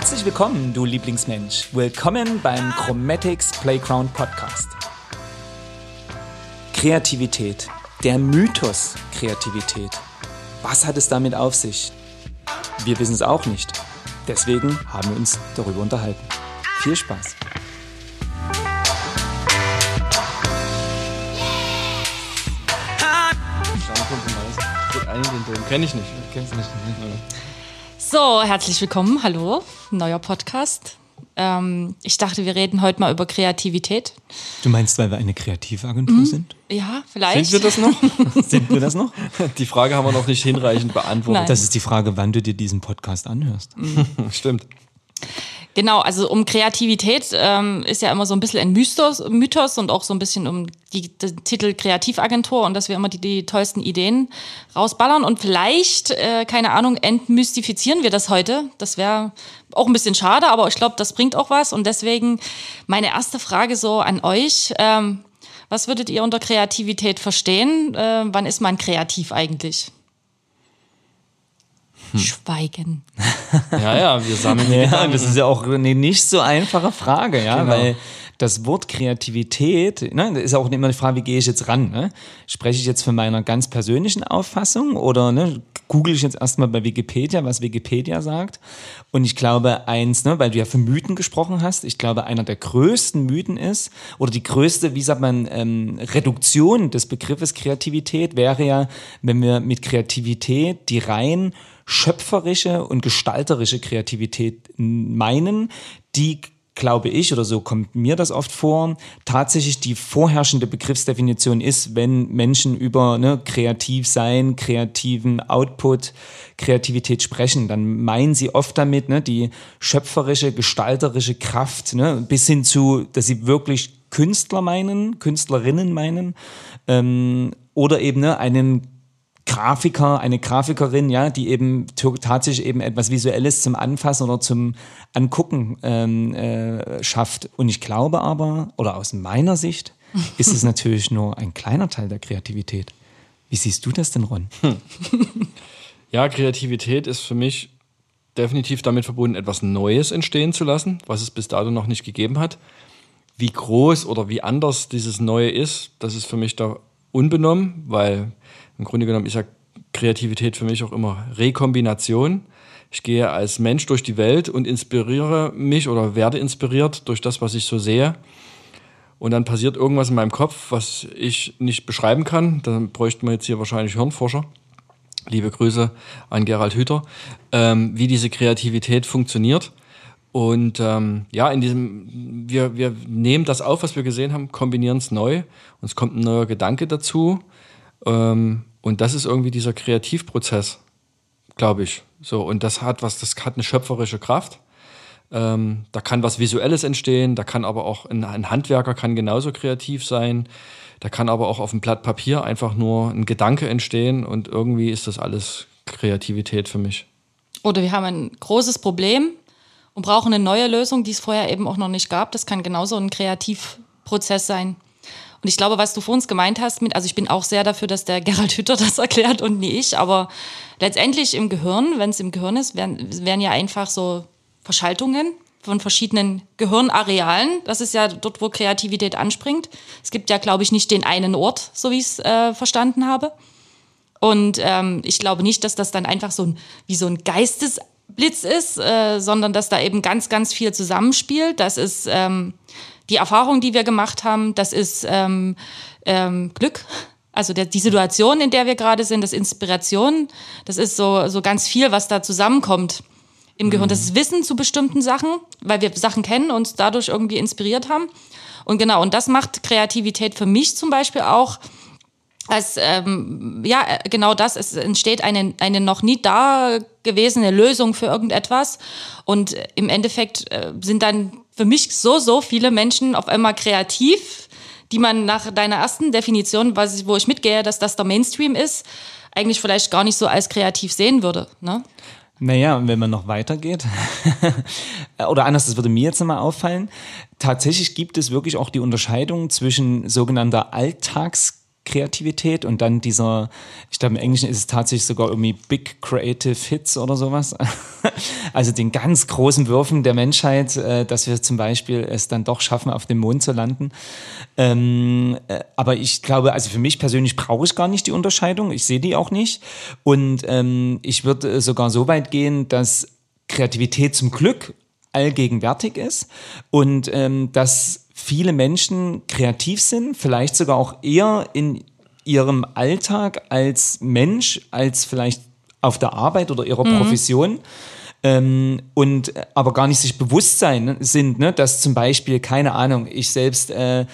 Herzlich willkommen, du Lieblingsmensch. Willkommen beim Chromatics Playground Podcast. Kreativität, der Mythos Kreativität. Was hat es damit auf sich? Wir wissen es auch nicht. Deswegen haben wir uns darüber unterhalten. Viel Spaß. Kenne ich nicht. Kennst du nicht? So, herzlich willkommen. Hallo, neuer Podcast. Ähm, ich dachte, wir reden heute mal über Kreativität. Du meinst, weil wir eine Kreativagentur mhm. sind? Ja, vielleicht. Sind wir das noch? sind wir das noch? Die Frage haben wir noch nicht hinreichend beantwortet. Nein. Das ist die Frage, wann du dir diesen Podcast anhörst. Mhm. Stimmt. Genau, also um Kreativität ähm, ist ja immer so ein bisschen ein Mythos, Mythos und auch so ein bisschen um die, den Titel Kreativagentur und dass wir immer die, die tollsten Ideen rausballern. Und vielleicht, äh, keine Ahnung, entmystifizieren wir das heute. Das wäre auch ein bisschen schade, aber ich glaube, das bringt auch was. Und deswegen meine erste Frage so an euch. Ähm, was würdet ihr unter Kreativität verstehen? Äh, wann ist man kreativ eigentlich? Hm. Schweigen. Ja, ja, wir sammeln ja, Das ist ja auch eine nicht so einfache Frage, ja, genau. weil das Wort Kreativität, ne, das ist auch immer die Frage, wie gehe ich jetzt ran? Ne? Spreche ich jetzt von meiner ganz persönlichen Auffassung oder ne, google ich jetzt erstmal bei Wikipedia, was Wikipedia sagt? Und ich glaube, eins, ne, weil du ja von Mythen gesprochen hast, ich glaube, einer der größten Mythen ist, oder die größte, wie sagt man, ähm, Reduktion des Begriffes Kreativität wäre ja, wenn wir mit Kreativität die rein schöpferische und gestalterische Kreativität meinen, die glaube ich, oder so kommt mir das oft vor, tatsächlich die vorherrschende Begriffsdefinition ist, wenn Menschen über ne, kreativ sein, kreativen Output, Kreativität sprechen, dann meinen sie oft damit ne, die schöpferische, gestalterische Kraft, ne, bis hin zu, dass sie wirklich Künstler meinen, Künstlerinnen meinen, ähm, oder eben ne, einen Grafiker, eine Grafikerin, ja, die eben tatsächlich eben etwas Visuelles zum Anfassen oder zum Angucken ähm, äh, schafft. Und ich glaube aber, oder aus meiner Sicht, ist es natürlich nur ein kleiner Teil der Kreativität. Wie siehst du das denn, Ron? Hm. Ja, Kreativität ist für mich definitiv damit verbunden, etwas Neues entstehen zu lassen, was es bis dato noch nicht gegeben hat. Wie groß oder wie anders dieses Neue ist, das ist für mich da unbenommen, weil im Grunde genommen ist ja Kreativität für mich auch immer Rekombination. Ich gehe als Mensch durch die Welt und inspiriere mich oder werde inspiriert durch das, was ich so sehe. Und dann passiert irgendwas in meinem Kopf, was ich nicht beschreiben kann. Dann bräuchten wir jetzt hier wahrscheinlich Hirnforscher. Liebe Grüße an Gerald Hüther, ähm, wie diese Kreativität funktioniert. Und ähm, ja, in diesem, wir, wir nehmen das auf, was wir gesehen haben, kombinieren es neu. Und es kommt ein neuer Gedanke dazu. Ähm, und das ist irgendwie dieser Kreativprozess, glaube ich. So, und das hat was, das hat eine schöpferische Kraft. Ähm, da kann was Visuelles entstehen, da kann aber auch ein, ein, Handwerker kann genauso kreativ sein. Da kann aber auch auf einem Blatt Papier einfach nur ein Gedanke entstehen und irgendwie ist das alles Kreativität für mich. Oder wir haben ein großes Problem und brauchen eine neue Lösung, die es vorher eben auch noch nicht gab. Das kann genauso ein Kreativprozess sein. Und ich glaube, was du vor uns gemeint hast, mit, also ich bin auch sehr dafür, dass der Gerald Hütter das erklärt und nie ich, aber letztendlich im Gehirn, wenn es im Gehirn ist, werden, werden ja einfach so Verschaltungen von verschiedenen Gehirnarealen. Das ist ja dort, wo Kreativität anspringt. Es gibt ja, glaube ich, nicht den einen Ort, so wie ich es äh, verstanden habe. Und ähm, ich glaube nicht, dass das dann einfach so ein, wie so ein Geistesblitz ist, äh, sondern dass da eben ganz, ganz viel zusammenspielt. Das ist ähm, die Erfahrung, die wir gemacht haben, das ist ähm, ähm, Glück. Also der, die Situation, in der wir gerade sind, das Inspiration, das ist so, so ganz viel, was da zusammenkommt im Gehirn. Das ist Wissen zu bestimmten Sachen, weil wir Sachen kennen und uns dadurch irgendwie inspiriert haben. Und genau, und das macht Kreativität für mich zum Beispiel auch als ähm, ja genau das es entsteht eine eine noch nie da gewesene Lösung für irgendetwas und im Endeffekt äh, sind dann für mich so, so viele Menschen auf einmal kreativ, die man nach deiner ersten Definition, was, wo ich mitgehe, dass das der Mainstream ist, eigentlich vielleicht gar nicht so als kreativ sehen würde. Ne? Naja, wenn man noch weitergeht, oder anders, das würde mir jetzt nochmal auffallen, tatsächlich gibt es wirklich auch die Unterscheidung zwischen sogenannter Alltags Kreativität und dann dieser, ich glaube im Englischen ist es tatsächlich sogar irgendwie Big Creative Hits oder sowas. also den ganz großen Würfen der Menschheit, äh, dass wir zum Beispiel es dann doch schaffen, auf dem Mond zu landen. Ähm, äh, aber ich glaube, also für mich persönlich brauche ich gar nicht die Unterscheidung. Ich sehe die auch nicht. Und ähm, ich würde sogar so weit gehen, dass Kreativität zum Glück allgegenwärtig ist und ähm, dass viele Menschen kreativ sind, vielleicht sogar auch eher in ihrem Alltag als Mensch, als vielleicht auf der Arbeit oder ihrer mhm. Profession. Ähm, und aber gar nicht sich bewusst sein sind, ne, dass zum Beispiel, keine Ahnung, ich selbst äh,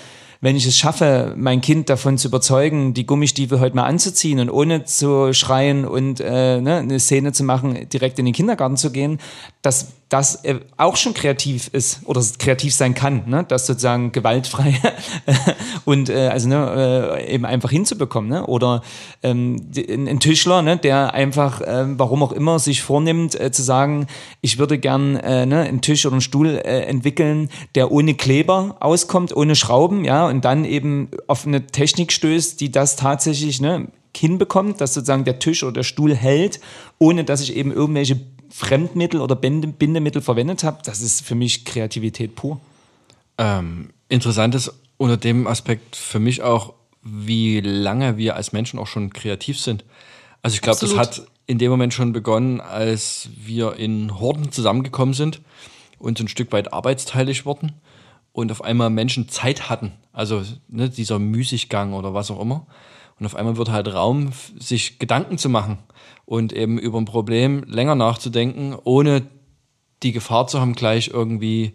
wenn ich es schaffe, mein Kind davon zu überzeugen, die Gummistiefel heute mal anzuziehen und ohne zu schreien und äh, ne, eine Szene zu machen, direkt in den Kindergarten zu gehen, dass das auch schon kreativ ist oder kreativ sein kann, ne? das sozusagen gewaltfrei und äh, also ne, äh, eben einfach hinzubekommen. Ne? Oder ähm, ein Tischler, ne, der einfach, äh, warum auch immer, sich vornimmt äh, zu sagen, ich würde gern äh, ne, einen Tisch oder einen Stuhl äh, entwickeln, der ohne Kleber auskommt, ohne Schrauben, ja, und dann eben auf eine Technik stößt, die das tatsächlich ne, hinbekommt, dass sozusagen der Tisch oder der Stuhl hält, ohne dass ich eben irgendwelche Fremdmittel oder Bindemittel verwendet habe, das ist für mich Kreativität pur. Ähm, interessant ist unter dem Aspekt für mich auch, wie lange wir als Menschen auch schon kreativ sind. Also ich glaube, das hat in dem Moment schon begonnen, als wir in Horden zusammengekommen sind und so ein Stück weit arbeitsteilig wurden und auf einmal Menschen Zeit hatten. Also ne, dieser Müßiggang oder was auch immer. Und auf einmal wird halt Raum, sich Gedanken zu machen und eben über ein Problem länger nachzudenken, ohne die Gefahr zu haben, gleich irgendwie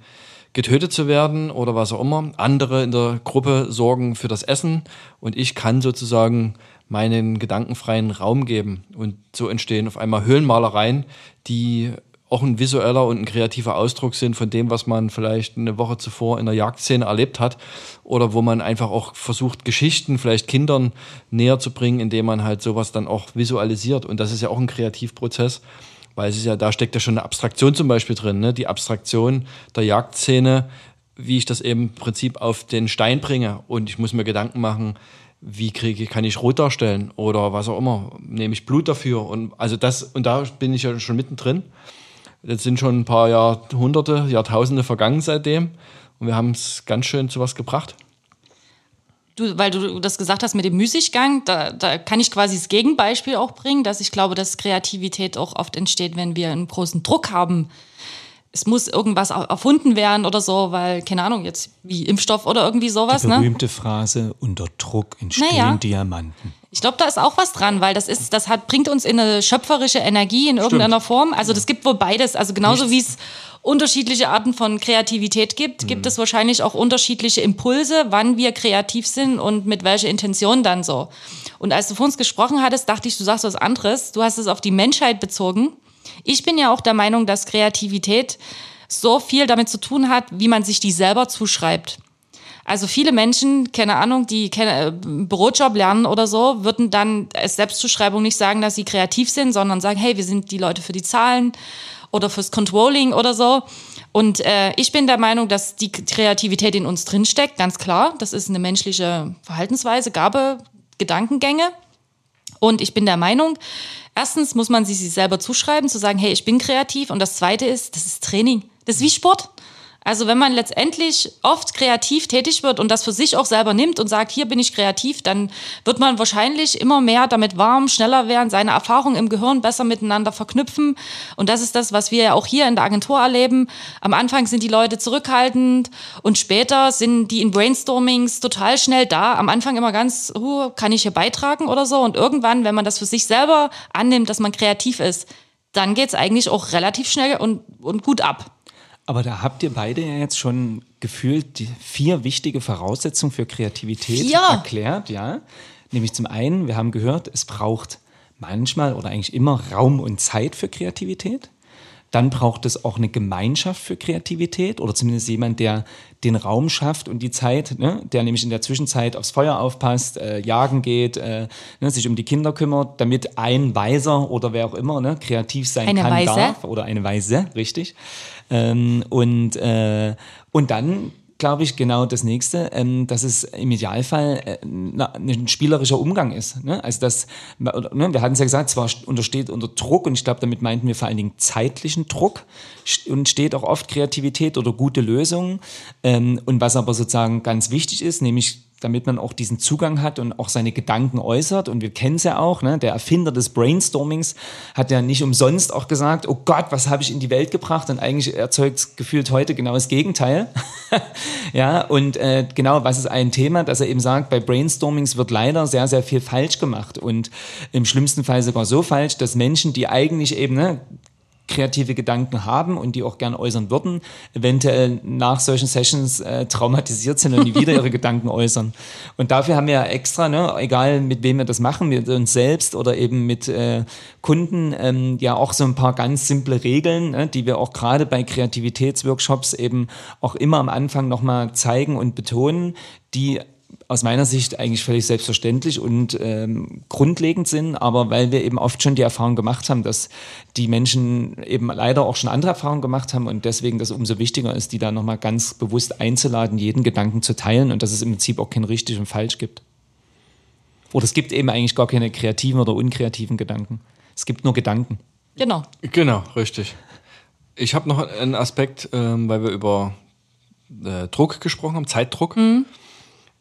getötet zu werden oder was auch immer. Andere in der Gruppe sorgen für das Essen und ich kann sozusagen meinen gedankenfreien Raum geben. Und so entstehen auf einmal Höhlenmalereien, die auch ein visueller und ein kreativer Ausdruck sind von dem, was man vielleicht eine Woche zuvor in der Jagdszene erlebt hat oder wo man einfach auch versucht, Geschichten vielleicht Kindern näher zu bringen, indem man halt sowas dann auch visualisiert. Und das ist ja auch ein Kreativprozess, weil es ist ja, da steckt ja schon eine Abstraktion zum Beispiel drin, ne? die Abstraktion der Jagdszene, wie ich das eben im Prinzip auf den Stein bringe und ich muss mir Gedanken machen, wie kriege kann ich rot darstellen oder was auch immer, nehme ich Blut dafür und also das und da bin ich ja schon mittendrin. Jetzt sind schon ein paar Jahrhunderte, Jahrtausende vergangen seitdem und wir haben es ganz schön zu was gebracht. Du, weil du das gesagt hast mit dem Müßiggang, da, da kann ich quasi das Gegenbeispiel auch bringen, dass ich glaube, dass Kreativität auch oft entsteht, wenn wir einen großen Druck haben es muss irgendwas erfunden werden oder so, weil, keine Ahnung, jetzt wie Impfstoff oder irgendwie sowas. Die ne? berühmte ne? Phrase, unter Druck entstehen naja. Diamanten. Ich glaube, da ist auch was dran, weil das ist, das hat, bringt uns in eine schöpferische Energie in irgendeiner Stimmt. Form. Also das gibt wohl beides. Also genauso wie es unterschiedliche Arten von Kreativität gibt, mhm. gibt es wahrscheinlich auch unterschiedliche Impulse, wann wir kreativ sind und mit welcher Intention dann so. Und als du vor uns gesprochen hattest, dachte ich, du sagst was anderes. Du hast es auf die Menschheit bezogen. Ich bin ja auch der Meinung, dass Kreativität so viel damit zu tun hat, wie man sich die selber zuschreibt. Also viele Menschen, keine Ahnung, die keine, Bürojob lernen oder so, würden dann als Selbstzuschreibung nicht sagen, dass sie kreativ sind, sondern sagen, hey, wir sind die Leute für die Zahlen oder fürs Controlling oder so. Und äh, ich bin der Meinung, dass die Kreativität in uns drinsteckt, ganz klar. Das ist eine menschliche Verhaltensweise, Gabe, Gedankengänge. Und ich bin der Meinung, Erstens muss man sich selber zuschreiben, zu sagen, hey, ich bin kreativ. Und das Zweite ist, das ist Training. Das ist wie Sport. Also wenn man letztendlich oft kreativ tätig wird und das für sich auch selber nimmt und sagt, hier bin ich kreativ, dann wird man wahrscheinlich immer mehr damit warm, schneller werden, seine Erfahrungen im Gehirn besser miteinander verknüpfen. Und das ist das, was wir ja auch hier in der Agentur erleben. Am Anfang sind die Leute zurückhaltend und später sind die in Brainstormings total schnell da. Am Anfang immer ganz, uh, kann ich hier beitragen oder so. Und irgendwann, wenn man das für sich selber annimmt, dass man kreativ ist, dann geht's eigentlich auch relativ schnell und, und gut ab. Aber da habt ihr beide ja jetzt schon gefühlt die vier wichtige Voraussetzungen für Kreativität vier. erklärt, ja. Nämlich zum einen, wir haben gehört, es braucht manchmal oder eigentlich immer Raum und Zeit für Kreativität. Dann braucht es auch eine Gemeinschaft für Kreativität oder zumindest jemand, der den Raum schafft und die Zeit, ne, der nämlich in der Zwischenzeit aufs Feuer aufpasst, äh, jagen geht, äh, ne, sich um die Kinder kümmert, damit ein Weiser oder wer auch immer ne, kreativ sein eine kann, Weise. darf oder eine Weise, richtig, ähm, und, äh, und dann glaube ich, genau das Nächste, ähm, dass es im Idealfall äh, ein spielerischer Umgang ist. Ne? Also das, ne, wir hatten es ja gesagt, zwar untersteht unter Druck und ich glaube, damit meinten wir vor allen Dingen zeitlichen Druck und steht auch oft Kreativität oder gute Lösungen. Ähm, und was aber sozusagen ganz wichtig ist, nämlich damit man auch diesen Zugang hat und auch seine Gedanken äußert. Und wir kennen es ja auch, ne? der Erfinder des Brainstormings hat ja nicht umsonst auch gesagt, oh Gott, was habe ich in die Welt gebracht? Und eigentlich erzeugt gefühlt heute genau das Gegenteil. ja, und äh, genau, was ist ein Thema, dass er eben sagt, bei Brainstormings wird leider sehr, sehr viel falsch gemacht. Und im schlimmsten Fall sogar so falsch, dass Menschen, die eigentlich eben ne, kreative Gedanken haben und die auch gern äußern würden, eventuell nach solchen Sessions äh, traumatisiert sind und nie wieder ihre Gedanken äußern. Und dafür haben wir ja extra, ne, egal mit wem wir das machen, mit uns selbst oder eben mit äh, Kunden, ähm, ja auch so ein paar ganz simple Regeln, ne, die wir auch gerade bei Kreativitätsworkshops eben auch immer am Anfang nochmal zeigen und betonen, die aus meiner Sicht eigentlich völlig selbstverständlich und ähm, grundlegend sind, aber weil wir eben oft schon die Erfahrung gemacht haben, dass die Menschen eben leider auch schon andere Erfahrungen gemacht haben und deswegen das umso wichtiger ist, die da nochmal ganz bewusst einzuladen, jeden Gedanken zu teilen und dass es im Prinzip auch kein richtig und falsch gibt. Oder es gibt eben eigentlich gar keine kreativen oder unkreativen Gedanken. Es gibt nur Gedanken. Genau. Genau, richtig. Ich habe noch einen Aspekt, ähm, weil wir über äh, Druck gesprochen haben, Zeitdruck. Mhm.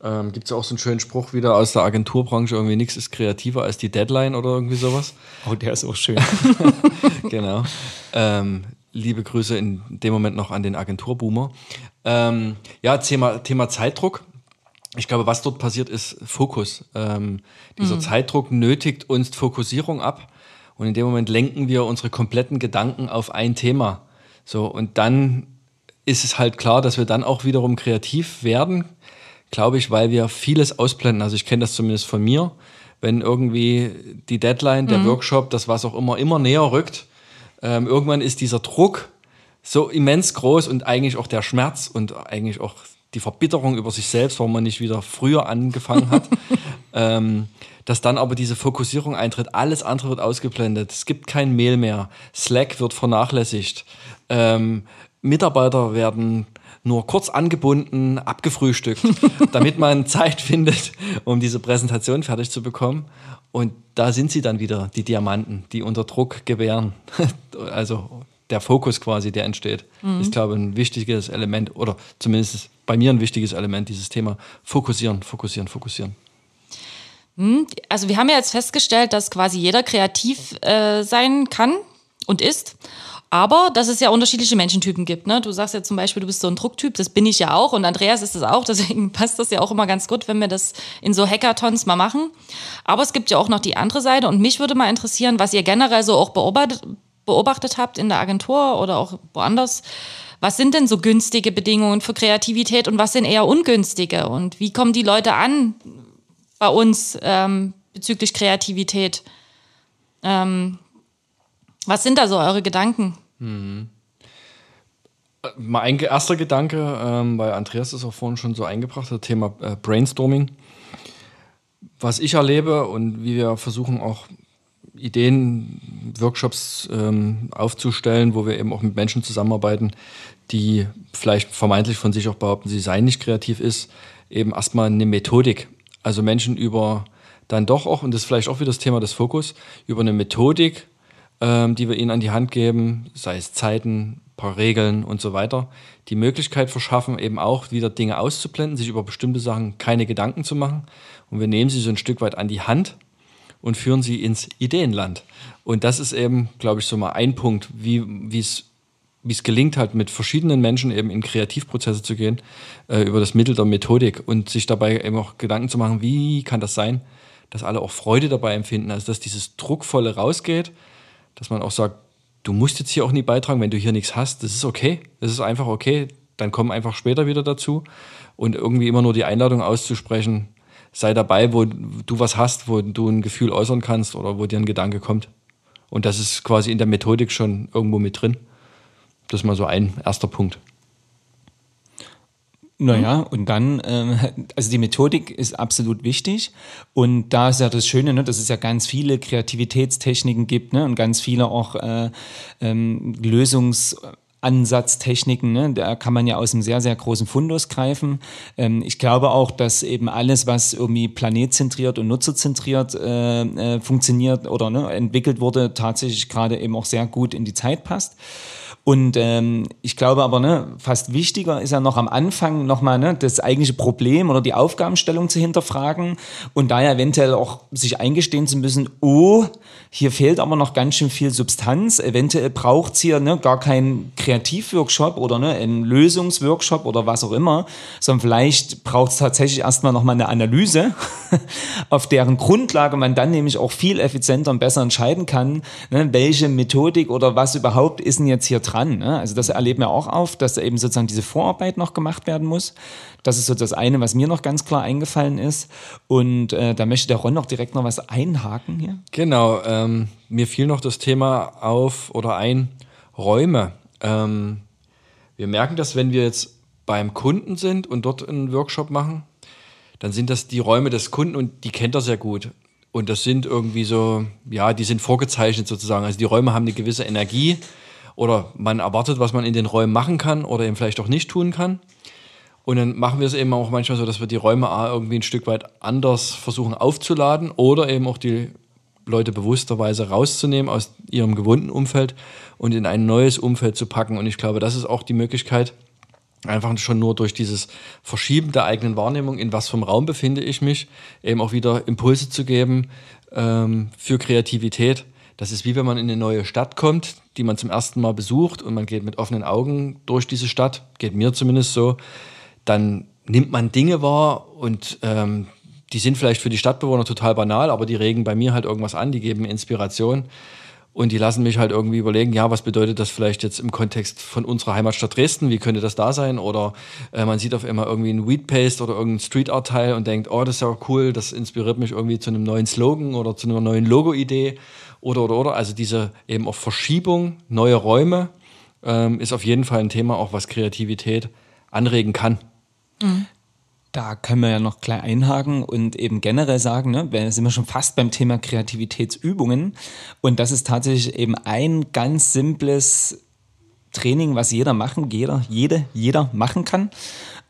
Ähm, Gibt es ja auch so einen schönen Spruch wieder aus der Agenturbranche, irgendwie nichts ist kreativer als die Deadline oder irgendwie sowas. Oh, der ist auch schön. genau. Ähm, liebe Grüße in dem Moment noch an den Agenturboomer. Ähm, ja, Thema, Thema Zeitdruck. Ich glaube, was dort passiert, ist Fokus. Ähm, dieser mhm. Zeitdruck nötigt uns Fokussierung ab und in dem Moment lenken wir unsere kompletten Gedanken auf ein Thema. So, und dann ist es halt klar, dass wir dann auch wiederum kreativ werden glaube ich, weil wir vieles ausblenden. Also ich kenne das zumindest von mir. Wenn irgendwie die Deadline, der mhm. Workshop, das was auch immer, immer näher rückt, ähm, irgendwann ist dieser Druck so immens groß und eigentlich auch der Schmerz und eigentlich auch die Verbitterung über sich selbst, warum man nicht wieder früher angefangen hat, ähm, dass dann aber diese Fokussierung eintritt. Alles andere wird ausgeblendet. Es gibt kein Mail mehr. Slack wird vernachlässigt. Ähm, Mitarbeiter werden nur kurz angebunden, abgefrühstückt, damit man Zeit findet, um diese Präsentation fertig zu bekommen. Und da sind sie dann wieder, die Diamanten, die unter Druck gewähren. also der Fokus quasi, der entsteht, mhm. ist, glaube ich, ein wichtiges Element oder zumindest bei mir ein wichtiges Element, dieses Thema fokussieren, fokussieren, fokussieren. Hm, also wir haben ja jetzt festgestellt, dass quasi jeder kreativ äh, sein kann und ist. Aber dass es ja unterschiedliche Menschentypen gibt. Ne? Du sagst ja zum Beispiel, du bist so ein Drucktyp, das bin ich ja auch und Andreas ist es auch, deswegen passt das ja auch immer ganz gut, wenn wir das in so Hackathons mal machen. Aber es gibt ja auch noch die andere Seite und mich würde mal interessieren, was ihr generell so auch beobachtet, beobachtet habt in der Agentur oder auch woanders. Was sind denn so günstige Bedingungen für Kreativität und was sind eher ungünstige? Und wie kommen die Leute an bei uns ähm, bezüglich Kreativität? Ähm, was sind da so eure Gedanken? Mhm. Mein erster Gedanke, ähm, weil Andreas ist auch vorhin schon so eingebracht, das Thema äh, Brainstorming. Was ich erlebe und wie wir versuchen auch Ideen, Workshops ähm, aufzustellen, wo wir eben auch mit Menschen zusammenarbeiten, die vielleicht vermeintlich von sich auch behaupten, sie seien nicht kreativ ist, eben erstmal eine Methodik. Also Menschen über dann doch auch, und das ist vielleicht auch wieder das Thema des Fokus, über eine Methodik ähm, die wir ihnen an die Hand geben, sei es Zeiten, paar Regeln und so weiter, die Möglichkeit verschaffen, eben auch wieder Dinge auszublenden, sich über bestimmte Sachen keine Gedanken zu machen. Und wir nehmen sie so ein Stück weit an die Hand und führen sie ins Ideenland. Und das ist eben, glaube ich, so mal ein Punkt, wie es wie es gelingt, halt mit verschiedenen Menschen eben in Kreativprozesse zu gehen, äh, über das Mittel der Methodik und sich dabei eben auch Gedanken zu machen, wie kann das sein, dass alle auch Freude dabei empfinden, also dass dieses Druckvolle rausgeht, dass man auch sagt, du musst jetzt hier auch nie beitragen, wenn du hier nichts hast, das ist okay, das ist einfach okay, dann komm einfach später wieder dazu und irgendwie immer nur die Einladung auszusprechen, sei dabei, wo du was hast, wo du ein Gefühl äußern kannst oder wo dir ein Gedanke kommt. Und das ist quasi in der Methodik schon irgendwo mit drin. Das ist mal so ein erster Punkt. Naja, mhm. und dann, ähm, also die Methodik ist absolut wichtig. Und da ist ja das Schöne, ne, dass es ja ganz viele Kreativitätstechniken gibt ne, und ganz viele auch äh, ähm, Lösungs- Ansatztechniken, ne? da kann man ja aus einem sehr, sehr großen Fundus greifen. Ähm, ich glaube auch, dass eben alles, was irgendwie planetzentriert und nutzerzentriert äh, äh, funktioniert oder ne, entwickelt wurde, tatsächlich gerade eben auch sehr gut in die Zeit passt. Und ähm, ich glaube aber, ne, fast wichtiger ist ja noch am Anfang nochmal ne, das eigentliche Problem oder die Aufgabenstellung zu hinterfragen und da ja eventuell auch sich eingestehen zu müssen, oh, hier fehlt aber noch ganz schön viel Substanz. Eventuell braucht es hier ne, gar keinen Kreativworkshop oder ne, einen Lösungsworkshop oder was auch immer, sondern vielleicht braucht es tatsächlich erstmal nochmal eine Analyse, auf deren Grundlage man dann nämlich auch viel effizienter und besser entscheiden kann, ne, welche Methodik oder was überhaupt ist denn jetzt hier dran. Ne? Also das erleben wir auch auf, dass eben sozusagen diese Vorarbeit noch gemacht werden muss. Das ist so das eine, was mir noch ganz klar eingefallen ist. Und äh, da möchte der Ron noch direkt noch was einhaken hier. Genau, ähm, mir fiel noch das Thema auf oder ein Räume. Ähm, wir merken das, wenn wir jetzt beim Kunden sind und dort einen Workshop machen, dann sind das die Räume des Kunden und die kennt er sehr gut. Und das sind irgendwie so, ja, die sind vorgezeichnet sozusagen. Also die Räume haben eine gewisse Energie oder man erwartet, was man in den Räumen machen kann oder eben vielleicht auch nicht tun kann. Und dann machen wir es eben auch manchmal so, dass wir die Räume irgendwie ein Stück weit anders versuchen aufzuladen oder eben auch die Leute bewussterweise rauszunehmen aus ihrem gewohnten Umfeld und in ein neues Umfeld zu packen. Und ich glaube, das ist auch die Möglichkeit, einfach schon nur durch dieses Verschieben der eigenen Wahrnehmung, in was vom Raum befinde ich mich, eben auch wieder Impulse zu geben ähm, für Kreativität das ist wie wenn man in eine neue Stadt kommt, die man zum ersten Mal besucht und man geht mit offenen Augen durch diese Stadt, geht mir zumindest so, dann nimmt man Dinge wahr und ähm, die sind vielleicht für die Stadtbewohner total banal, aber die regen bei mir halt irgendwas an, die geben Inspiration und die lassen mich halt irgendwie überlegen, ja, was bedeutet das vielleicht jetzt im Kontext von unserer Heimatstadt Dresden? Wie könnte das da sein? Oder äh, man sieht auf einmal irgendwie ein Weed Paste oder irgendein Street Art Teil und denkt, oh, das ist ja cool, das inspiriert mich irgendwie zu einem neuen Slogan oder zu einer neuen Logo-Idee oder, oder, oder. Also diese eben auch Verschiebung, neue Räume ähm, ist auf jeden Fall ein Thema, auch was Kreativität anregen kann. Mhm. Da können wir ja noch gleich einhaken und eben generell sagen, ne, wir sind wir schon fast beim Thema Kreativitätsübungen. Und das ist tatsächlich eben ein ganz simples Training, was jeder machen, jeder, jede, jeder machen kann.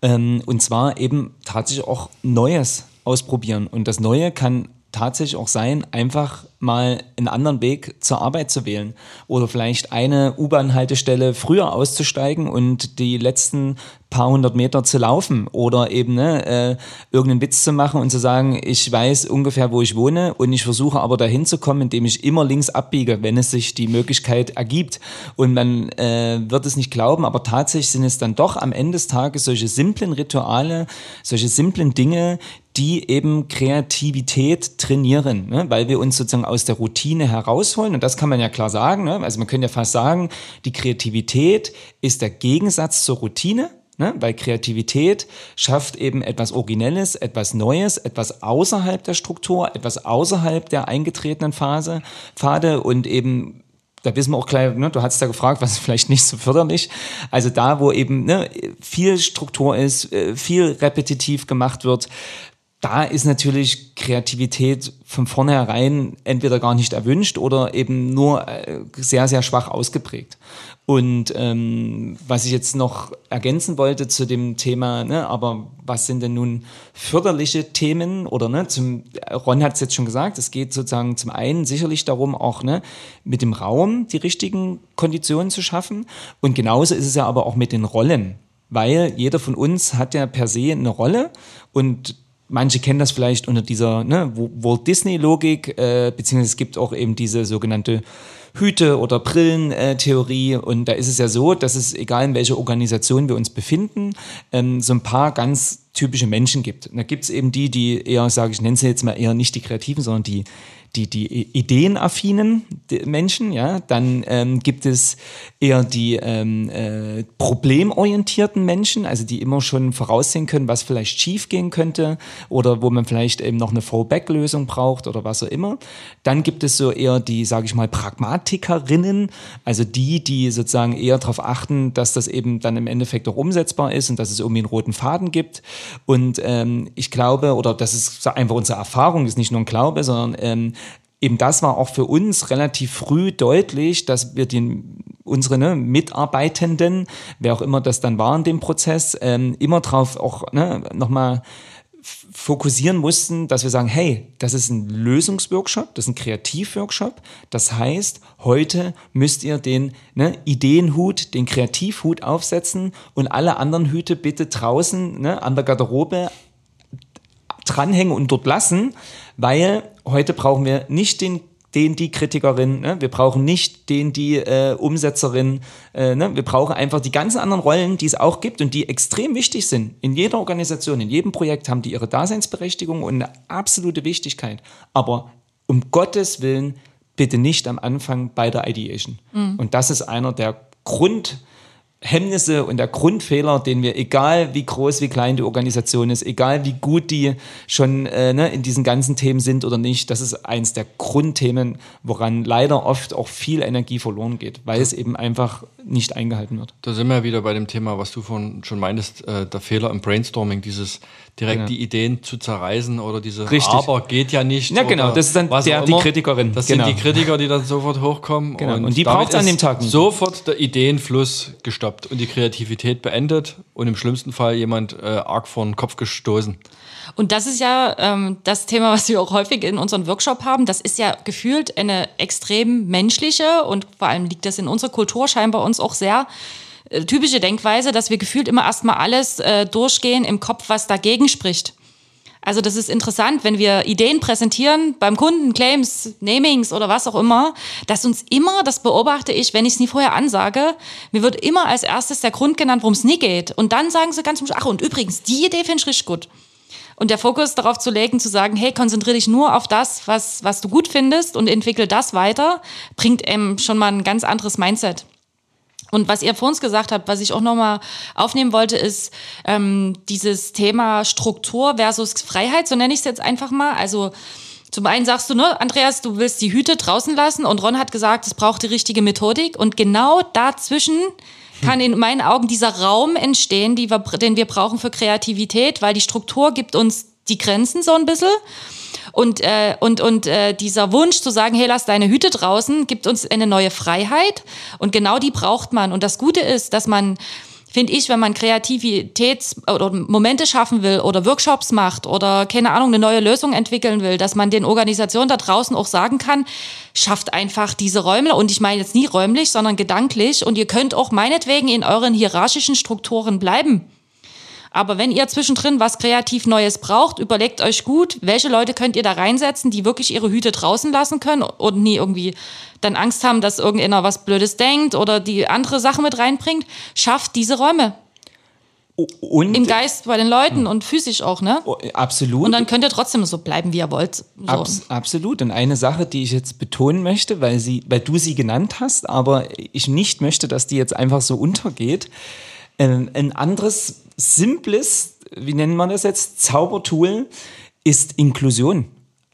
Ähm, und zwar eben tatsächlich auch Neues ausprobieren. Und das Neue kann tatsächlich auch sein, einfach mal einen anderen Weg zur Arbeit zu wählen oder vielleicht eine U-Bahn-Haltestelle früher auszusteigen und die letzten paar hundert Meter zu laufen oder eben ne, äh, irgendeinen Witz zu machen und zu sagen, ich weiß ungefähr, wo ich wohne und ich versuche aber dahin zu kommen, indem ich immer links abbiege, wenn es sich die Möglichkeit ergibt. Und man äh, wird es nicht glauben, aber tatsächlich sind es dann doch am Ende des Tages solche simplen Rituale, solche simplen Dinge, die eben Kreativität trainieren, ne? weil wir uns sozusagen aus der Routine herausholen. Und das kann man ja klar sagen. Ne? Also man könnte ja fast sagen, die Kreativität ist der Gegensatz zur Routine. Ne? Weil Kreativität schafft eben etwas Originelles, etwas Neues, etwas außerhalb der Struktur, etwas außerhalb der eingetretenen Phase, Pfade und eben da wissen wir auch gleich, ne, du hast ja gefragt, was vielleicht nicht so förderlich. Also da, wo eben ne, viel Struktur ist, äh, viel repetitiv gemacht wird, da ist natürlich Kreativität von vornherein entweder gar nicht erwünscht oder eben nur äh, sehr, sehr schwach ausgeprägt. Und ähm, was ich jetzt noch ergänzen wollte zu dem Thema, ne, aber was sind denn nun förderliche Themen oder ne, zum, Ron hat es jetzt schon gesagt, es geht sozusagen zum einen sicherlich darum, auch ne, mit dem Raum die richtigen Konditionen zu schaffen. Und genauso ist es ja aber auch mit den Rollen, weil jeder von uns hat ja per se eine Rolle und Manche kennen das vielleicht unter dieser ne, Walt Disney-Logik, äh, beziehungsweise es gibt auch eben diese sogenannte Hüte- oder Brillentheorie. Und da ist es ja so, dass es, egal in welcher Organisation wir uns befinden, ähm, so ein paar ganz typische Menschen gibt. Und da gibt es eben die, die eher, sage ich, nenne sie jetzt mal eher nicht die Kreativen, sondern die die, die ideenaffinen Menschen, ja, dann ähm, gibt es eher die ähm, äh, problemorientierten Menschen, also die immer schon voraussehen können, was vielleicht schiefgehen könnte oder wo man vielleicht eben noch eine Fallback-Lösung braucht oder was auch immer. Dann gibt es so eher die, sage ich mal, Pragmatikerinnen, also die, die sozusagen eher darauf achten, dass das eben dann im Endeffekt auch umsetzbar ist und dass es irgendwie einen roten Faden gibt. Und ähm, ich glaube, oder das ist einfach unsere Erfahrung, ist nicht nur ein Glaube, sondern ähm, eben das war auch für uns relativ früh deutlich, dass wir den unsere ne, Mitarbeitenden, wer auch immer das dann war in dem Prozess, ähm, immer drauf auch ne, nochmal fokussieren mussten, dass wir sagen, hey, das ist ein Lösungsworkshop, das ist ein Kreativworkshop. Das heißt, heute müsst ihr den ne, Ideenhut, den Kreativhut aufsetzen und alle anderen Hüte bitte draußen ne, an der Garderobe dranhängen und dort lassen, weil heute brauchen wir nicht den den die Kritikerin, ne? wir brauchen nicht den die äh, Umsetzerin, äh, ne? wir brauchen einfach die ganzen anderen Rollen, die es auch gibt und die extrem wichtig sind. In jeder Organisation, in jedem Projekt haben die ihre Daseinsberechtigung und eine absolute Wichtigkeit. Aber um Gottes Willen bitte nicht am Anfang bei der Ideation. Mhm. Und das ist einer der Grund Hemmnisse und der Grundfehler, den wir, egal wie groß, wie klein die Organisation ist, egal wie gut die schon äh, ne, in diesen ganzen Themen sind oder nicht, das ist eins der Grundthemen, woran leider oft auch viel Energie verloren geht, weil es eben einfach nicht eingehalten wird. Da sind wir wieder bei dem Thema, was du von, schon meintest, äh, der Fehler im Brainstorming, dieses direkt genau. die Ideen zu zerreißen oder diese Richtig. Aber geht ja nicht. Ja, genau, das ist dann der, die Kritikerin. Das genau. sind die Kritiker, die dann sofort hochkommen. Genau. Und, und die braucht es an dem Tag nicht. Sofort der Ideenfluss gestoppt und die Kreativität beendet und im schlimmsten Fall jemand äh, arg vor den Kopf gestoßen. Und das ist ja ähm, das Thema, was wir auch häufig in unserem Workshop haben. Das ist ja gefühlt eine extrem menschliche und vor allem liegt das in unserer Kultur scheinbar uns auch sehr typische Denkweise, dass wir gefühlt immer erstmal alles äh, durchgehen im Kopf, was dagegen spricht. Also das ist interessant, wenn wir Ideen präsentieren beim Kunden, Claims, Namings oder was auch immer, dass uns immer, das beobachte ich, wenn ich es nie vorher ansage, mir wird immer als erstes der Grund genannt, worum es nie geht. Und dann sagen sie ganz zum Schluss, ach und übrigens, die Idee finde ich richtig gut. Und der Fokus darauf zu legen, zu sagen, hey, konzentriere dich nur auf das, was, was du gut findest und entwickel das weiter, bringt eben schon mal ein ganz anderes Mindset. Und was ihr vor uns gesagt habt, was ich auch nochmal aufnehmen wollte, ist ähm, dieses Thema Struktur versus Freiheit, so nenne ich es jetzt einfach mal. Also zum einen sagst du, ne, Andreas, du willst die Hüte draußen lassen und Ron hat gesagt, es braucht die richtige Methodik und genau dazwischen kann in meinen Augen dieser Raum entstehen, wir, den wir brauchen für Kreativität, weil die Struktur gibt uns die Grenzen so ein bisschen. Und, äh, und, und äh, dieser Wunsch zu sagen, hey, lass deine Hüte draußen, gibt uns eine neue Freiheit. Und genau die braucht man. Und das Gute ist, dass man finde ich, wenn man Kreativitäts- oder Momente schaffen will oder Workshops macht oder keine Ahnung, eine neue Lösung entwickeln will, dass man den Organisationen da draußen auch sagen kann, schafft einfach diese Räume und ich meine jetzt nie räumlich, sondern gedanklich und ihr könnt auch meinetwegen in euren hierarchischen Strukturen bleiben. Aber wenn ihr zwischendrin was kreativ Neues braucht, überlegt euch gut, welche Leute könnt ihr da reinsetzen, die wirklich ihre Hüte draußen lassen können und nie irgendwie dann Angst haben, dass irgendeiner was Blödes denkt oder die andere Sachen mit reinbringt. Schafft diese Räume. Und Im Geist bei den Leuten und physisch auch, ne? Oh, absolut. Und dann könnt ihr trotzdem so bleiben, wie ihr wollt. So. Abs absolut. Und eine Sache, die ich jetzt betonen möchte, weil, sie, weil du sie genannt hast, aber ich nicht möchte, dass die jetzt einfach so untergeht. Ein, ein anderes simples, wie nennen wir das jetzt, Zaubertool ist Inklusion.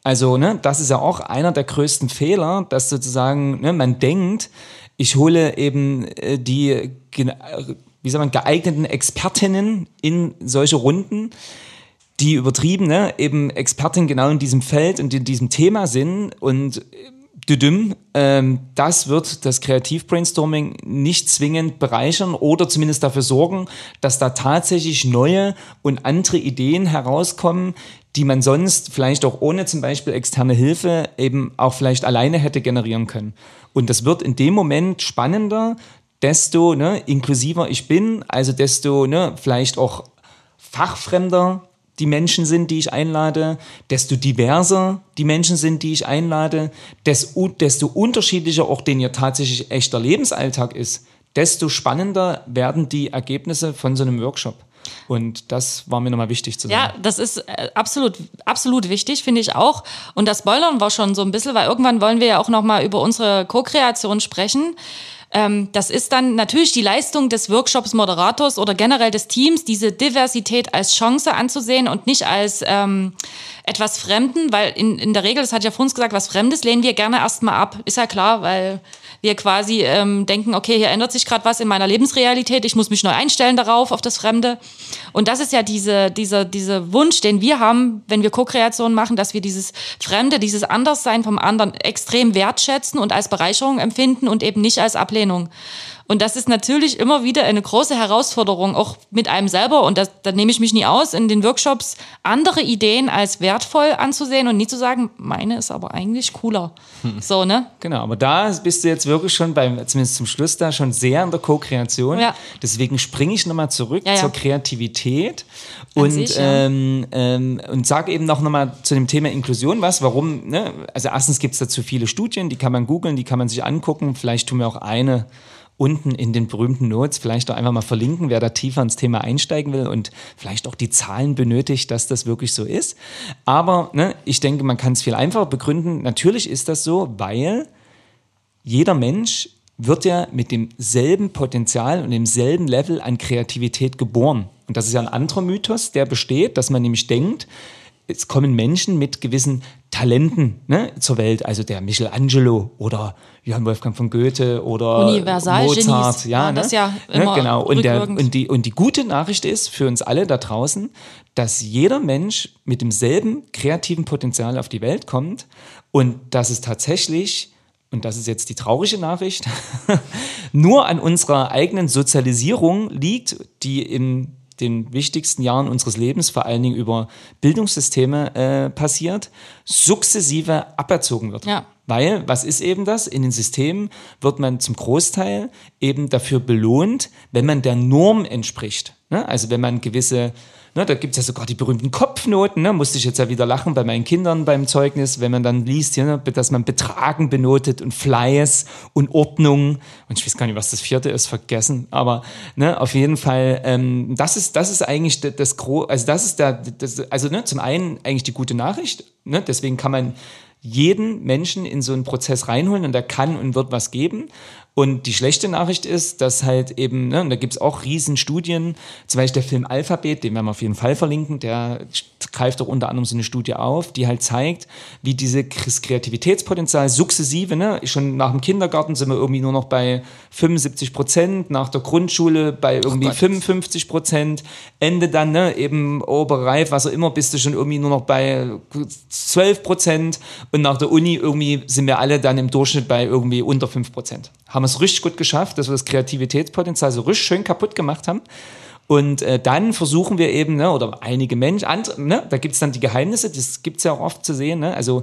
Also, ne, das ist ja auch einer der größten Fehler, dass sozusagen ne, man denkt, ich hole eben äh, die, wie sagt man, geeigneten Expertinnen in solche Runden, die übertrieben, ne, eben Expertin genau in diesem Feld und in diesem Thema sind und Düdüm, ähm, das wird das Kreativbrainstorming nicht zwingend bereichern oder zumindest dafür sorgen, dass da tatsächlich neue und andere Ideen herauskommen, die man sonst vielleicht auch ohne zum Beispiel externe Hilfe eben auch vielleicht alleine hätte generieren können. Und das wird in dem Moment spannender, desto ne, inklusiver ich bin, also desto ne, vielleicht auch fachfremder die Menschen sind, die ich einlade, desto diverser die Menschen sind, die ich einlade, desto, unterschiedlicher auch den ihr tatsächlich echter Lebensalltag ist, desto spannender werden die Ergebnisse von so einem Workshop. Und das war mir nochmal wichtig zu sagen. Ja, das ist äh, absolut, absolut wichtig, finde ich auch. Und das Spoilern war schon so ein bisschen, weil irgendwann wollen wir ja auch nochmal über unsere Co-Kreation sprechen. Ähm, das ist dann natürlich die Leistung des Workshops Moderators oder generell des Teams, diese Diversität als Chance anzusehen und nicht als ähm, etwas Fremden, weil in, in der Regel, das hat ja vorhin gesagt, was Fremdes lehnen wir gerne erstmal ab. Ist ja klar, weil wir quasi ähm, denken, okay, hier ändert sich gerade was in meiner Lebensrealität, ich muss mich neu einstellen darauf, auf das Fremde. Und das ist ja diese, dieser, dieser Wunsch, den wir haben, wenn wir Co-Kreation machen, dass wir dieses Fremde, dieses Anderssein vom anderen extrem wertschätzen und als Bereicherung empfinden und eben nicht als Ablehnung. Und das ist natürlich immer wieder eine große Herausforderung, auch mit einem selber. Und das, da nehme ich mich nie aus, in den Workshops andere Ideen als wertvoll anzusehen und nie zu sagen, meine ist aber eigentlich cooler. Hm. So, ne? Genau, aber da bist du jetzt wirklich schon beim, zumindest zum Schluss da, schon sehr in der Co-Kreation. Ja. Deswegen springe ich nochmal zurück ja, ja. zur Kreativität und, sich, ähm, ähm, und sage eben noch nochmal zu dem Thema Inklusion was, warum, ne? Also erstens gibt es dazu viele Studien, die kann man googeln, die kann man sich angucken. Vielleicht tun wir auch eine unten in den berühmten Notes vielleicht auch einfach mal verlinken, wer da tiefer ins Thema einsteigen will und vielleicht auch die Zahlen benötigt, dass das wirklich so ist. Aber ne, ich denke, man kann es viel einfacher begründen. Natürlich ist das so, weil jeder Mensch wird ja mit demselben Potenzial und demselben Level an Kreativität geboren. Und das ist ja ein anderer Mythos, der besteht, dass man nämlich denkt, es kommen Menschen mit gewissen Talenten ne, zur Welt, also der Michelangelo oder Johann Wolfgang von Goethe oder Mozart, ja, ne? das ja ne, immer ne, genau. Und, der, und, die, und die gute Nachricht ist für uns alle da draußen, dass jeder Mensch mit demselben kreativen Potenzial auf die Welt kommt und dass es tatsächlich und das ist jetzt die traurige Nachricht, nur an unserer eigenen Sozialisierung liegt, die in den wichtigsten Jahren unseres Lebens, vor allen Dingen über Bildungssysteme äh, passiert, sukzessive aberzogen wird. Ja. Weil, was ist eben das? In den Systemen wird man zum Großteil eben dafür belohnt, wenn man der Norm entspricht. Ne? Also wenn man gewisse Ne, da gibt es ja sogar die berühmten Kopfnoten. Ne? Musste ich jetzt ja wieder lachen bei meinen Kindern beim Zeugnis, wenn man dann liest, hier, ne, dass man Betragen benotet und Fleiß und Ordnung. Und ich weiß gar nicht, was das vierte ist, vergessen. Aber ne, auf jeden Fall, ähm, das, ist, das ist eigentlich das, das Gro also das ist der, das, also ne, zum einen eigentlich die gute Nachricht. Deswegen kann man jeden Menschen in so einen Prozess reinholen und er kann und wird was geben. Und die schlechte Nachricht ist, dass halt eben, ne, und da gibt es auch Riesenstudien, zum Beispiel der Film Alphabet, den werden wir auf jeden Fall verlinken, der greift auch unter anderem so eine Studie auf, die halt zeigt, wie dieses Kreativitätspotenzial sukzessive, ne, schon nach dem Kindergarten sind wir irgendwie nur noch bei 75 Prozent, nach der Grundschule bei irgendwie 55 Prozent, Ende dann, ne, eben Oberreif, was auch immer, bist du schon irgendwie nur noch bei 12 Prozent und nach der Uni irgendwie sind wir alle dann im Durchschnitt bei irgendwie unter 5 Prozent. Haben es richtig gut geschafft, dass wir das Kreativitätspotenzial so richtig schön kaputt gemacht haben. Und äh, dann versuchen wir eben, ne, oder einige Menschen, andere, ne, da gibt es dann die Geheimnisse, das gibt es ja auch oft zu sehen. Ne, also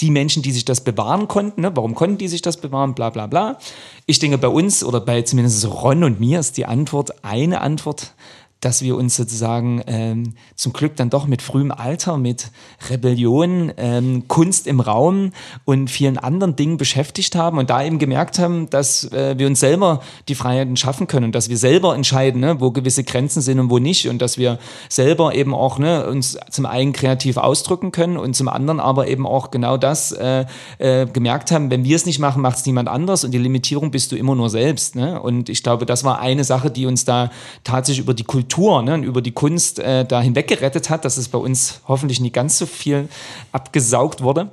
die Menschen, die sich das bewahren konnten, ne, warum konnten die sich das bewahren, bla bla bla. Ich denke, bei uns oder bei zumindest Ron und mir ist die Antwort, eine Antwort, dass wir uns sozusagen ähm, zum Glück dann doch mit frühem Alter, mit Rebellion, ähm, Kunst im Raum und vielen anderen Dingen beschäftigt haben und da eben gemerkt haben, dass äh, wir uns selber die Freiheiten schaffen können und dass wir selber entscheiden, ne, wo gewisse Grenzen sind und wo nicht und dass wir selber eben auch ne, uns zum einen kreativ ausdrücken können und zum anderen aber eben auch genau das äh, äh, gemerkt haben, wenn wir es nicht machen, macht es niemand anders und die Limitierung bist du immer nur selbst. Ne? Und ich glaube, das war eine Sache, die uns da tatsächlich über die Kultur Kultur ne, und über die Kunst äh, da hinweg gerettet hat, dass es bei uns hoffentlich nicht ganz so viel abgesaugt wurde.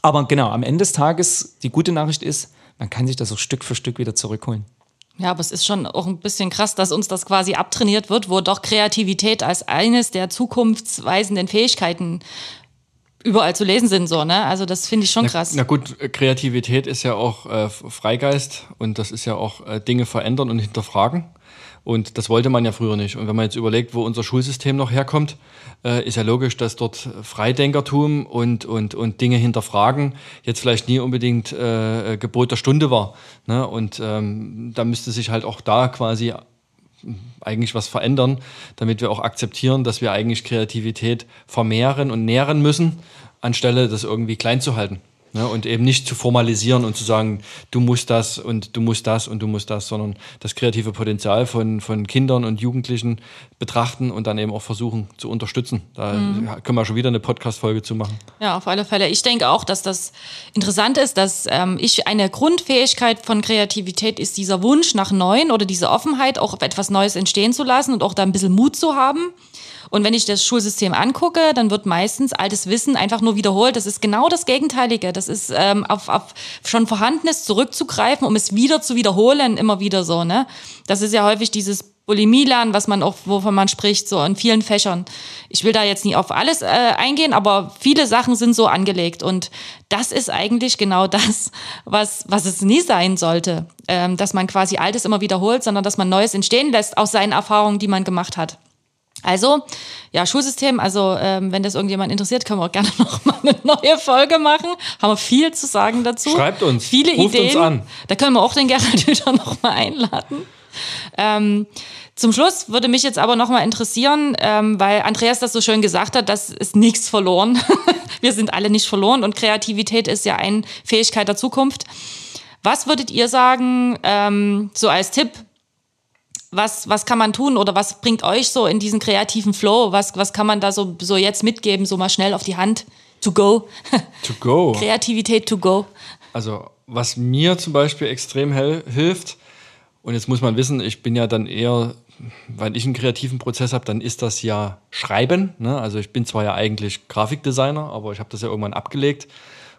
Aber genau, am Ende des Tages, die gute Nachricht ist, man kann sich das auch Stück für Stück wieder zurückholen. Ja, aber es ist schon auch ein bisschen krass, dass uns das quasi abtrainiert wird, wo doch Kreativität als eines der zukunftsweisenden Fähigkeiten überall zu lesen sind, so, ne? Also das finde ich schon krass. Na, na, gut, Kreativität ist ja auch äh, Freigeist und das ist ja auch äh, Dinge verändern und hinterfragen. Und das wollte man ja früher nicht. Und wenn man jetzt überlegt, wo unser Schulsystem noch herkommt, äh, ist ja logisch, dass dort Freidenkertum und, und, und Dinge hinterfragen jetzt vielleicht nie unbedingt äh, Gebot der Stunde war. Ne? Und ähm, da müsste sich halt auch da quasi eigentlich was verändern, damit wir auch akzeptieren, dass wir eigentlich Kreativität vermehren und nähren müssen, anstelle das irgendwie klein zu halten. Ne? Und eben nicht zu formalisieren und zu sagen, du musst das und du musst das und du musst das, sondern das kreative Potenzial von, von Kindern und Jugendlichen betrachten und dann eben auch versuchen zu unterstützen. Da mhm. können wir schon wieder eine Podcast-Folge zu machen. Ja, auf alle Fälle. Ich denke auch, dass das interessant ist, dass ähm, ich eine Grundfähigkeit von Kreativität ist dieser Wunsch nach Neuen oder diese Offenheit, auch etwas Neues entstehen zu lassen und auch da ein bisschen Mut zu haben. Und wenn ich das Schulsystem angucke, dann wird meistens altes Wissen einfach nur wiederholt. Das ist genau das Gegenteilige. Das ist ähm, auf, auf schon Vorhandenes zurückzugreifen, um es wieder zu wiederholen, immer wieder so. Ne? Das ist ja häufig dieses Bulimie lernen, was man auch, wovon man spricht, so in vielen Fächern. Ich will da jetzt nie auf alles äh, eingehen, aber viele Sachen sind so angelegt. Und das ist eigentlich genau das, was, was es nie sein sollte. Ähm, dass man quasi Altes immer wiederholt, sondern dass man Neues entstehen lässt aus seinen Erfahrungen, die man gemacht hat. Also, ja, Schulsystem, also ähm, wenn das irgendjemand interessiert, können wir auch gerne noch mal eine neue Folge machen. Haben wir viel zu sagen dazu. Schreibt uns. Viele Ruft Ideen. uns an. Da können wir auch den Gerhard Hüther noch mal einladen. Ähm, zum Schluss würde mich jetzt aber noch mal interessieren, ähm, weil Andreas das so schön gesagt hat, dass ist nichts verloren. wir sind alle nicht verloren und Kreativität ist ja eine Fähigkeit der Zukunft. Was würdet ihr sagen, ähm, so als Tipp, was, was kann man tun oder was bringt euch so in diesen kreativen Flow? Was, was kann man da so, so jetzt mitgeben, so mal schnell auf die Hand? To go. To go. Kreativität to go. Also, was mir zum Beispiel extrem hilft, und jetzt muss man wissen, ich bin ja dann eher, weil ich einen kreativen Prozess habe, dann ist das ja Schreiben. Ne? Also ich bin zwar ja eigentlich Grafikdesigner, aber ich habe das ja irgendwann abgelegt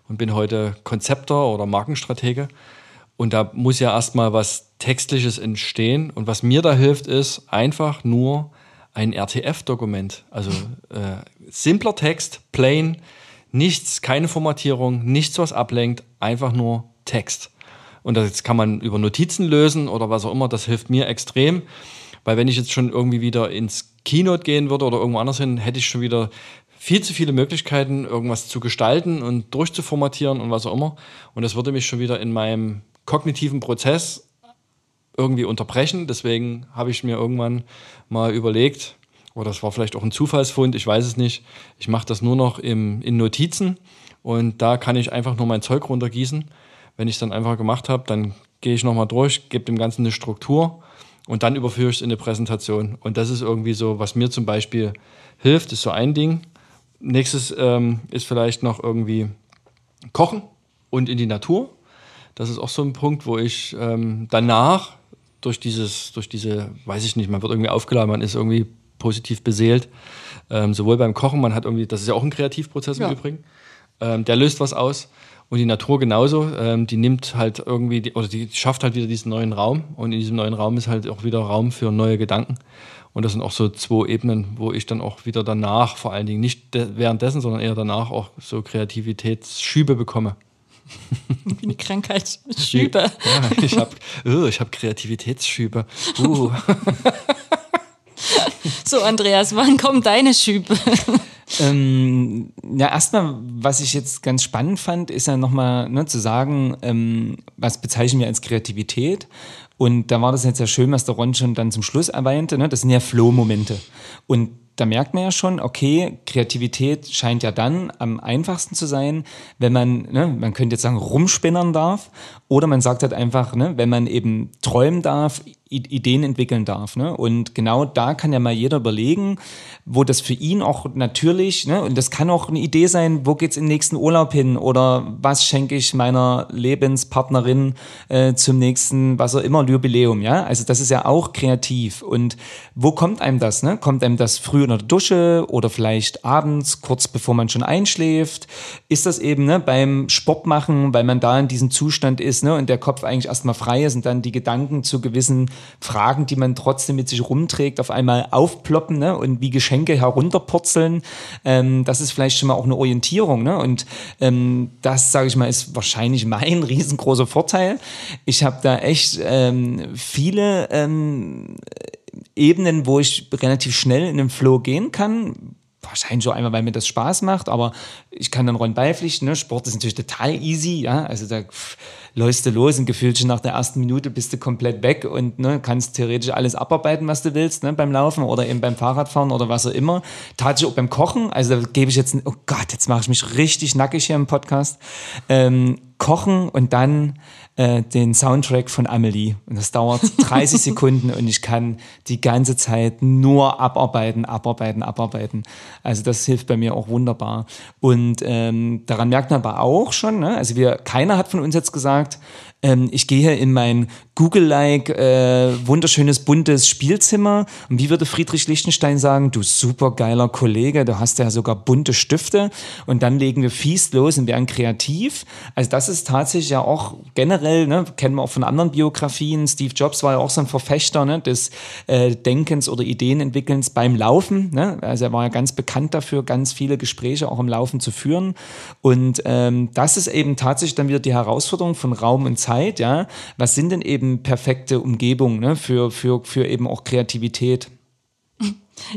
und bin heute Konzepter oder Markenstratege. Und da muss ja erstmal was Textliches entstehen. Und was mir da hilft, ist einfach nur ein RTF-Dokument. Also äh, simpler Text, plain, nichts, keine Formatierung, nichts, was ablenkt, einfach nur Text. Und das kann man über Notizen lösen oder was auch immer. Das hilft mir extrem. Weil wenn ich jetzt schon irgendwie wieder ins Keynote gehen würde oder irgendwo anders hin, hätte ich schon wieder viel zu viele Möglichkeiten, irgendwas zu gestalten und durchzuformatieren und was auch immer. Und das würde mich schon wieder in meinem kognitiven Prozess irgendwie unterbrechen. Deswegen habe ich mir irgendwann mal überlegt, oder das war vielleicht auch ein Zufallsfund, ich weiß es nicht, ich mache das nur noch im, in Notizen und da kann ich einfach nur mein Zeug runtergießen. Wenn ich es dann einfach gemacht habe, dann gehe ich nochmal durch, gebe dem Ganzen eine Struktur und dann überführe ich es in eine Präsentation. Und das ist irgendwie so, was mir zum Beispiel hilft, ist so ein Ding. Nächstes ähm, ist vielleicht noch irgendwie Kochen und in die Natur. Das ist auch so ein Punkt, wo ich ähm, danach durch dieses, durch diese, weiß ich nicht, man wird irgendwie aufgeladen, man ist irgendwie positiv beseelt. Ähm, sowohl beim Kochen, man hat irgendwie, das ist ja auch ein Kreativprozess im Übrigen, ähm, der löst was aus. Und die Natur genauso, ähm, die nimmt halt irgendwie, die, oder die schafft halt wieder diesen neuen Raum. Und in diesem neuen Raum ist halt auch wieder Raum für neue Gedanken. Und das sind auch so zwei Ebenen, wo ich dann auch wieder danach, vor allen Dingen nicht währenddessen, sondern eher danach auch so Kreativitätsschübe bekomme. Wie eine Krankheit. Schübe. Ja, ich habe oh, hab Kreativitätsschübe. Uh. so, Andreas, wann kommen deine Schübe? ähm, ja, erstmal, was ich jetzt ganz spannend fand, ist ja nochmal ne, zu sagen, ähm, was bezeichnen wir als Kreativität? Und da war das jetzt ja schön, was der Ron schon dann zum Schluss erwähnte. Ne? Das sind ja Flow-Momente. Und da merkt man ja schon, okay, Kreativität scheint ja dann am einfachsten zu sein, wenn man, ne, man könnte jetzt sagen, rumspinnern darf, oder man sagt halt einfach, ne, wenn man eben träumen darf, Ideen entwickeln darf. Ne? Und genau da kann ja mal jeder überlegen, wo das für ihn auch natürlich, ne, und das kann auch eine Idee sein, wo geht's im nächsten Urlaub hin oder was schenke ich meiner Lebenspartnerin äh, zum nächsten, was auch immer, Jubiläum, ja? Also das ist ja auch kreativ. Und wo kommt einem das? Ne? Kommt einem das früh in der Dusche oder vielleicht abends, kurz bevor man schon einschläft? Ist das eben ne, beim Sport machen, weil man da in diesem Zustand ist ne, und der Kopf eigentlich erstmal frei ist und dann die Gedanken zu gewissen Fragen, die man trotzdem mit sich rumträgt, auf einmal aufploppen ne, und wie Geschenke herunterpurzeln. Ähm, das ist vielleicht schon mal auch eine Orientierung. Ne? Und ähm, das, sage ich mal, ist wahrscheinlich mein riesengroßer Vorteil. Ich habe da echt ähm, viele ähm, Ebenen, wo ich relativ schnell in den Flow gehen kann wahrscheinlich so einmal, weil mir das Spaß macht, aber ich kann dann Ron beipflichten. Ne? Sport ist natürlich total easy, ja. Also da läufst du los und gefühlt schon nach der ersten Minute bist du komplett weg und ne, kannst theoretisch alles abarbeiten, was du willst, ne, beim Laufen oder eben beim Fahrradfahren oder was auch immer. Tatsächlich auch beim Kochen, also da gebe ich jetzt, oh Gott, jetzt mache ich mich richtig nackig hier im Podcast. Ähm, kochen und dann äh, den Soundtrack von Amelie. Und das dauert 30 Sekunden und ich kann die ganze Zeit nur abarbeiten, abarbeiten, abarbeiten. Also das hilft bei mir auch wunderbar. Und ähm, daran merkt man aber auch schon, ne? also wir, keiner hat von uns jetzt gesagt, ähm, ich gehe in mein Google-like äh, wunderschönes buntes Spielzimmer und wie würde Friedrich Lichtenstein sagen, du super geiler Kollege, du hast ja sogar bunte Stifte und dann legen wir fies los und werden kreativ. Also das ist tatsächlich ja auch generell, ne, kennen wir auch von anderen Biografien, Steve Jobs war ja auch so ein Verfechter ne, des äh, Denkens oder Ideenentwickelns beim Laufen. Ne? Also er war ja ganz bekannt dafür, ganz viele Gespräche auch im Laufen zu führen und ähm, das ist eben tatsächlich dann wieder die Herausforderung von Raum und Zeit Zeit, ja, was sind denn eben perfekte Umgebungen ne, für, für, für eben auch Kreativität?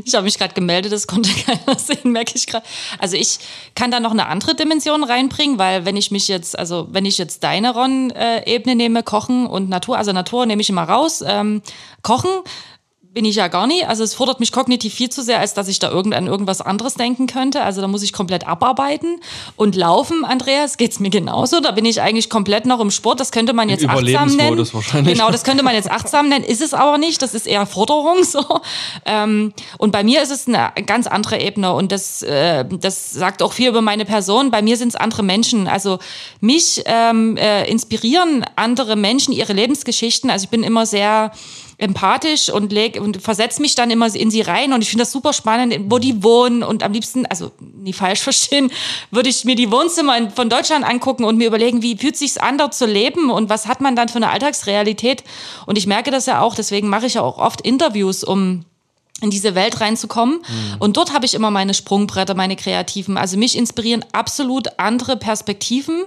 Ich habe mich gerade gemeldet, das konnte keiner sehen, merke ich gerade. Also ich kann da noch eine andere Dimension reinbringen, weil wenn ich mich jetzt, also wenn ich jetzt deine Ron-Ebene nehme, Kochen und Natur, also Natur nehme ich immer raus, ähm, Kochen bin ich ja gar nicht. Also es fordert mich kognitiv viel zu sehr, als dass ich da irgend an irgendwas anderes denken könnte. Also da muss ich komplett abarbeiten. Und laufen, Andreas, geht's mir genauso. Da bin ich eigentlich komplett noch im Sport. Das könnte man jetzt Im achtsam nennen. Wahrscheinlich. Genau, das könnte man jetzt achtsam nennen. Ist es aber nicht. Das ist eher Forderung so. Ähm, und bei mir ist es eine ganz andere Ebene. Und das, äh, das sagt auch viel über meine Person. Bei mir sind es andere Menschen. Also mich ähm, äh, inspirieren andere Menschen, ihre Lebensgeschichten. Also ich bin immer sehr empathisch und, leg, und versetze mich dann immer in sie rein und ich finde das super spannend, wo die wohnen und am liebsten, also nie falsch verstehen, würde ich mir die Wohnzimmer von Deutschland angucken und mir überlegen, wie fühlt sich's an, dort zu leben und was hat man dann für eine Alltagsrealität und ich merke das ja auch, deswegen mache ich ja auch oft Interviews, um in diese Welt reinzukommen. Mhm. Und dort habe ich immer meine Sprungbretter, meine Kreativen. Also mich inspirieren absolut andere Perspektiven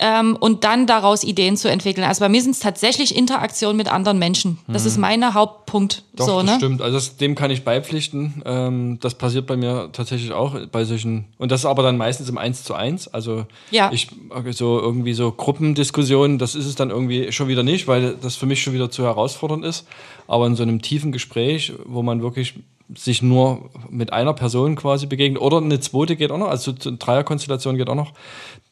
ähm, und dann daraus Ideen zu entwickeln. Also bei mir sind es tatsächlich Interaktionen mit anderen Menschen. Das mhm. ist mein Hauptpunkt. Doch, so, das ne? stimmt. Also das, dem kann ich beipflichten. Ähm, das passiert bei mir tatsächlich auch bei solchen, und das ist aber dann meistens im Eins zu eins. Also ja. ich so irgendwie so Gruppendiskussionen, das ist es dann irgendwie schon wieder nicht, weil das für mich schon wieder zu herausfordernd ist. Aber in so einem tiefen Gespräch, wo man wirklich sich nur mit einer Person quasi begegnet oder eine zweite geht auch noch, also eine Dreierkonstellation geht auch noch,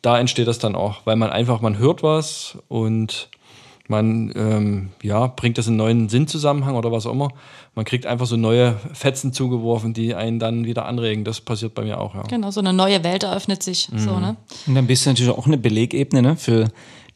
da entsteht das dann auch, weil man einfach, man hört was und man ähm, ja, bringt das in einen neuen Sinnzusammenhang oder was auch immer. Man kriegt einfach so neue Fetzen zugeworfen, die einen dann wieder anregen. Das passiert bei mir auch, ja. Genau, so eine neue Welt eröffnet sich. Mhm. So, ne? Und dann bist du natürlich auch eine Belegebene ne, für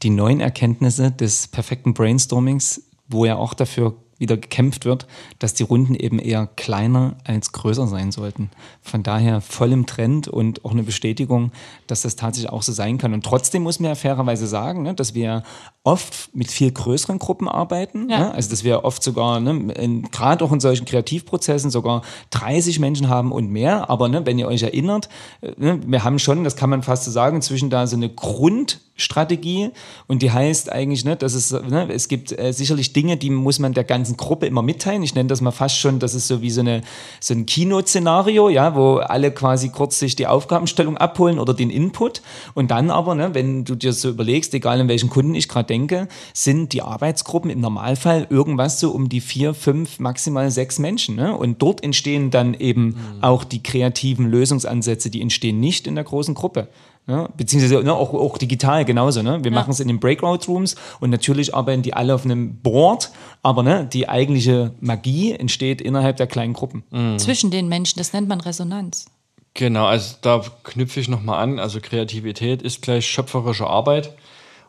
die neuen Erkenntnisse des perfekten Brainstormings, wo ja auch dafür wieder gekämpft wird, dass die Runden eben eher kleiner als größer sein sollten. Von daher voll im Trend und auch eine Bestätigung, dass das tatsächlich auch so sein kann. Und trotzdem muss man ja fairerweise sagen, ne, dass wir oft mit viel größeren Gruppen arbeiten. Ja. Ne? Also dass wir oft sogar, ne, gerade auch in solchen Kreativprozessen, sogar 30 Menschen haben und mehr. Aber ne, wenn ihr euch erinnert, äh, ne, wir haben schon, das kann man fast so sagen, inzwischen da so eine Grundstrategie und die heißt eigentlich, ne, dass es, ne, es gibt äh, sicherlich Dinge, die muss man der ganzen Gruppe immer mitteilen. Ich nenne das mal fast schon, das ist so wie so, eine, so ein Kino-Szenario, ja, wo alle quasi kurz sich die Aufgabenstellung abholen oder den Input und dann aber, ne, wenn du dir so überlegst, egal in welchen Kunden ich gerade denke, denke, sind die Arbeitsgruppen im Normalfall irgendwas so um die vier, fünf, maximal sechs Menschen. Ne? Und dort entstehen dann eben mhm. auch die kreativen Lösungsansätze, die entstehen nicht in der großen Gruppe. Ne? Beziehungsweise ne, auch, auch digital genauso. Ne? Wir ja. machen es in den Breakout-Rooms und natürlich arbeiten die alle auf einem Board, aber ne, die eigentliche Magie entsteht innerhalb der kleinen Gruppen. Mhm. Zwischen den Menschen, das nennt man Resonanz. Genau, also da knüpfe ich nochmal an. Also Kreativität ist gleich schöpferische Arbeit.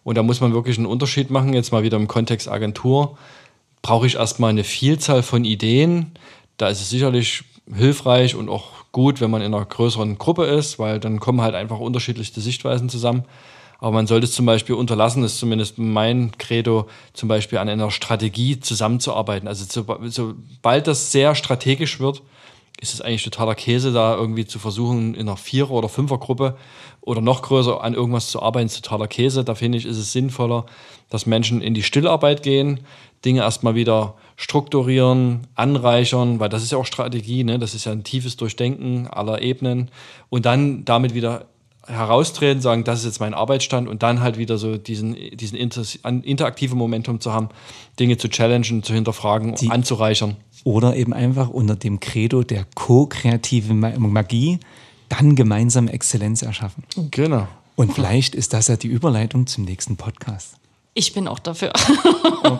Und da muss man wirklich einen Unterschied machen. Jetzt mal wieder im Kontext Agentur. Brauche ich erstmal eine Vielzahl von Ideen. Da ist es sicherlich hilfreich und auch gut, wenn man in einer größeren Gruppe ist, weil dann kommen halt einfach unterschiedliche Sichtweisen zusammen. Aber man sollte es zum Beispiel unterlassen, ist zumindest mein Credo, zum Beispiel an einer Strategie zusammenzuarbeiten. Also sobald das sehr strategisch wird, ist es eigentlich totaler Käse, da irgendwie zu versuchen, in einer Vierer- oder Fünfergruppe oder noch größer an irgendwas zu arbeiten, ist totaler Käse. Da finde ich, ist es sinnvoller, dass Menschen in die Stillarbeit gehen, Dinge erstmal wieder strukturieren, anreichern, weil das ist ja auch Strategie, ne? das ist ja ein tiefes Durchdenken aller Ebenen und dann damit wieder heraustreten, sagen, das ist jetzt mein Arbeitsstand und dann halt wieder so diesen, diesen inter, interaktiven Momentum zu haben, Dinge zu challengen, zu hinterfragen, Die- anzureichern. Oder eben einfach unter dem Credo der ko-kreativen Ma- Magie dann gemeinsam Exzellenz erschaffen. Genau. Und vielleicht ist das ja die Überleitung zum nächsten Podcast. Ich bin auch dafür,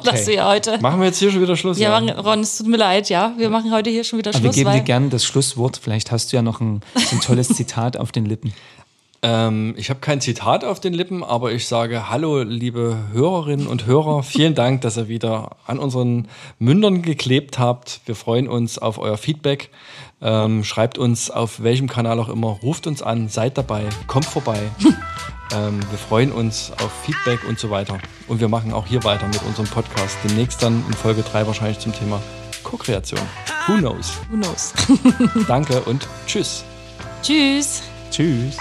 dass wir heute. Machen wir jetzt hier schon wieder Schluss? Ja, machen- Ron, es tut mir leid, ja. Wir machen heute hier schon wieder Aber wir Schluss. geben dir gerne das Schlusswort. Vielleicht hast du ja noch ein, so ein tolles Zitat auf den Lippen. Ähm, ich habe kein Zitat auf den Lippen, aber ich sage Hallo, liebe Hörerinnen und Hörer. Vielen Dank, dass ihr wieder an unseren Mündern geklebt habt. Wir freuen uns auf euer Feedback. Ähm, schreibt uns auf welchem Kanal auch immer, ruft uns an, seid dabei, kommt vorbei. ähm, wir freuen uns auf Feedback und so weiter. Und wir machen auch hier weiter mit unserem Podcast. Demnächst dann in Folge 3 wahrscheinlich zum Thema Co-Kreation. Who knows? who knows? Danke und tschüss. Tschüss. Tschüss.